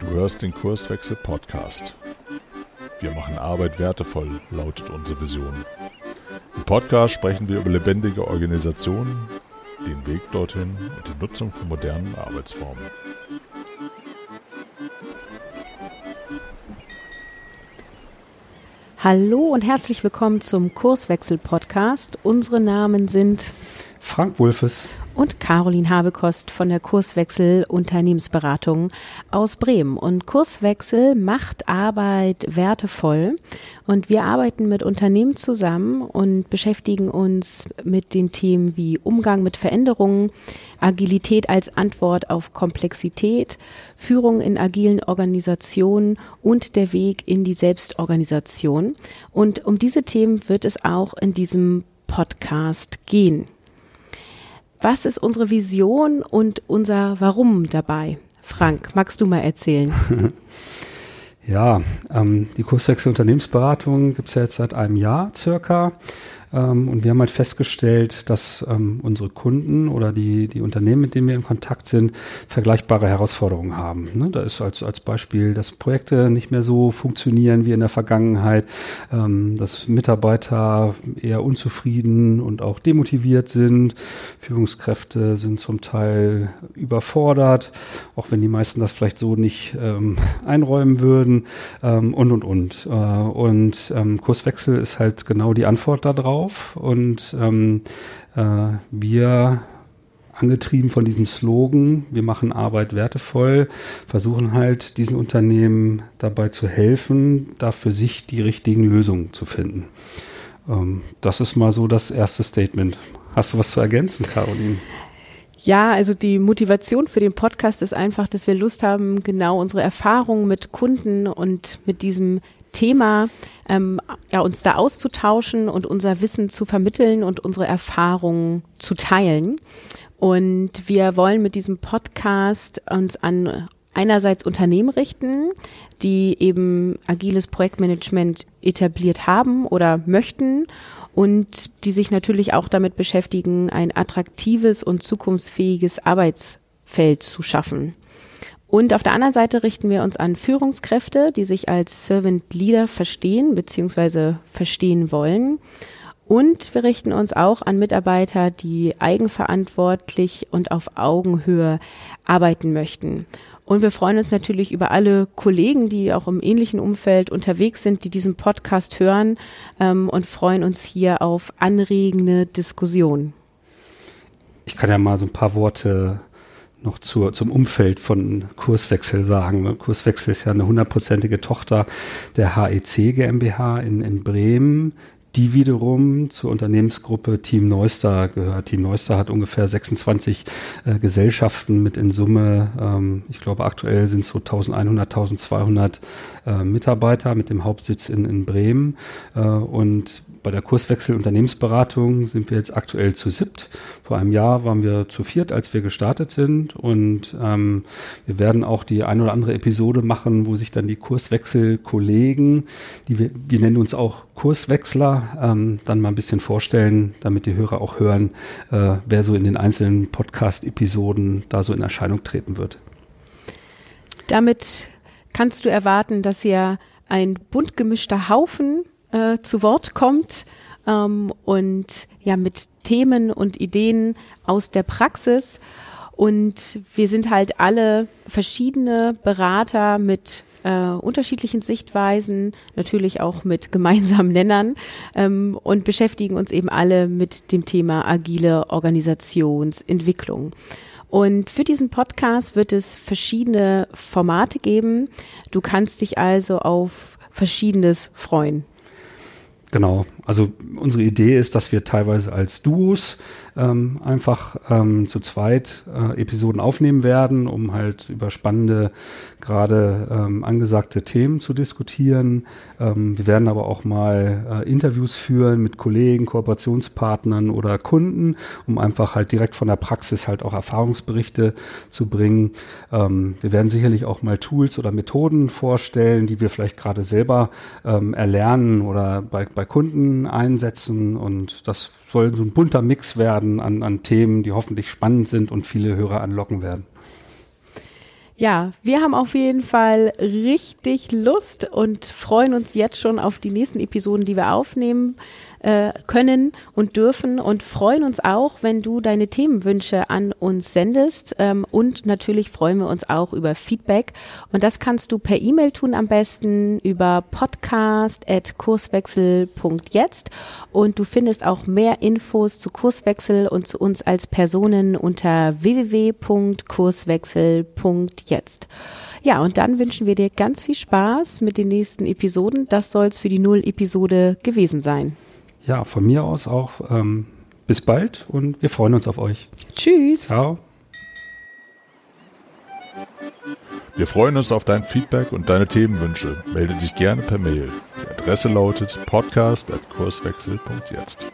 Du hörst den Kurswechsel Podcast. Wir machen Arbeit wertevoll, lautet unsere Vision. Im Podcast sprechen wir über lebendige Organisationen, den Weg dorthin und die Nutzung von modernen Arbeitsformen. Hallo und herzlich willkommen zum Kurswechsel Podcast. Unsere Namen sind Frank Wulfes und Caroline Habekost von der Kurswechsel Unternehmensberatung aus Bremen. Und Kurswechsel macht Arbeit wertevoll. Und wir arbeiten mit Unternehmen zusammen und beschäftigen uns mit den Themen wie Umgang mit Veränderungen, Agilität als Antwort auf Komplexität, Führung in agilen Organisationen und der Weg in die Selbstorganisation. Und um diese Themen wird es auch in diesem Podcast gehen. Was ist unsere Vision und unser Warum dabei? Frank, magst du mal erzählen? ja, ähm, die Kurswechsel Unternehmensberatung gibt es ja jetzt seit einem Jahr circa. Ähm, und wir haben halt festgestellt, dass ähm, unsere Kunden oder die, die Unternehmen, mit denen wir in Kontakt sind, vergleichbare Herausforderungen haben. Ne? Da ist als, als Beispiel, dass Projekte nicht mehr so funktionieren wie in der Vergangenheit, ähm, dass Mitarbeiter eher unzufrieden und auch demotiviert sind. Führungskräfte sind zum Teil überfordert, auch wenn die meisten das vielleicht so nicht ähm, einräumen würden ähm, und, und, und. Äh, und ähm, Kurswechsel ist halt genau die Antwort darauf drauf und ähm, äh, wir angetrieben von diesem Slogan, wir machen Arbeit wertevoll, versuchen halt diesen Unternehmen dabei zu helfen, da für sich die richtigen Lösungen zu finden. Ähm, das ist mal so das erste Statement. Hast du was zu ergänzen, Caroline? Ja, also die Motivation für den Podcast ist einfach, dass wir Lust haben, genau unsere Erfahrungen mit Kunden und mit diesem Thema ähm, ja, uns da auszutauschen und unser Wissen zu vermitteln und unsere Erfahrungen zu teilen. Und wir wollen mit diesem Podcast uns an einerseits Unternehmen richten, die eben agiles Projektmanagement etabliert haben oder möchten und die sich natürlich auch damit beschäftigen, ein attraktives und zukunftsfähiges Arbeitsfeld zu schaffen. Und auf der anderen Seite richten wir uns an Führungskräfte, die sich als Servant Leader verstehen bzw. verstehen wollen. Und wir richten uns auch an Mitarbeiter, die eigenverantwortlich und auf Augenhöhe arbeiten möchten. Und wir freuen uns natürlich über alle Kollegen, die auch im ähnlichen Umfeld unterwegs sind, die diesen Podcast hören ähm, und freuen uns hier auf anregende Diskussionen. Ich kann ja mal so ein paar Worte noch zur, zum Umfeld von Kurswechsel sagen. Kurswechsel ist ja eine hundertprozentige Tochter der HEC GmbH in, in Bremen, die wiederum zur Unternehmensgruppe Team Neustar gehört. Team Neustar hat ungefähr 26 äh, Gesellschaften mit in Summe, ähm, ich glaube aktuell sind es so 1100, 1200 äh, Mitarbeiter mit dem Hauptsitz in, in Bremen. Äh, und bei der Kurswechsel Unternehmensberatung sind wir jetzt aktuell zu siebt. Vor einem Jahr waren wir zu viert, als wir gestartet sind. Und ähm, wir werden auch die ein oder andere Episode machen, wo sich dann die Kurswechselkollegen, die wir, wir nennen uns auch Kurswechsler, ähm, dann mal ein bisschen vorstellen, damit die Hörer auch hören, äh, wer so in den einzelnen Podcast-Episoden da so in Erscheinung treten wird. Damit kannst du erwarten, dass ihr ein bunt gemischter Haufen äh, zu Wort kommt ähm, und ja mit Themen und Ideen aus der Praxis. Und wir sind halt alle verschiedene Berater mit äh, unterschiedlichen Sichtweisen, natürlich auch mit gemeinsamen Nennern ähm, und beschäftigen uns eben alle mit dem Thema agile Organisationsentwicklung. Und für diesen Podcast wird es verschiedene Formate geben. Du kannst dich also auf Verschiedenes freuen. Genau, also unsere Idee ist, dass wir teilweise als Duos ähm, einfach ähm, zu zweit äh, Episoden aufnehmen werden, um halt über spannende, gerade ähm, angesagte Themen zu diskutieren. Ähm, wir werden aber auch mal äh, Interviews führen mit Kollegen, Kooperationspartnern oder Kunden, um einfach halt direkt von der Praxis halt auch Erfahrungsberichte zu bringen. Ähm, wir werden sicherlich auch mal Tools oder Methoden vorstellen, die wir vielleicht gerade selber ähm, erlernen oder bei, bei Kunden einsetzen und das soll so ein bunter Mix werden an, an Themen, die hoffentlich spannend sind und viele Hörer anlocken werden. Ja, wir haben auf jeden Fall richtig Lust und freuen uns jetzt schon auf die nächsten Episoden, die wir aufnehmen äh, können und dürfen und freuen uns auch, wenn du deine Themenwünsche an uns sendest ähm, und natürlich freuen wir uns auch über Feedback und das kannst du per E-Mail tun am besten über podcast@kurswechsel.jetzt und du findest auch mehr Infos zu Kurswechsel und zu uns als Personen unter www.kurswechsel.jetzt. Ja, und dann wünschen wir dir ganz viel Spaß mit den nächsten Episoden. Das soll es für die Null-Episode gewesen sein ja, von mir aus auch ähm, bis bald und wir freuen uns auf euch. Tschüss. Ciao. Wir freuen uns auf dein Feedback und deine Themenwünsche. Melde dich gerne per Mail. Die Adresse lautet podcast.kurswechsel.jetzt.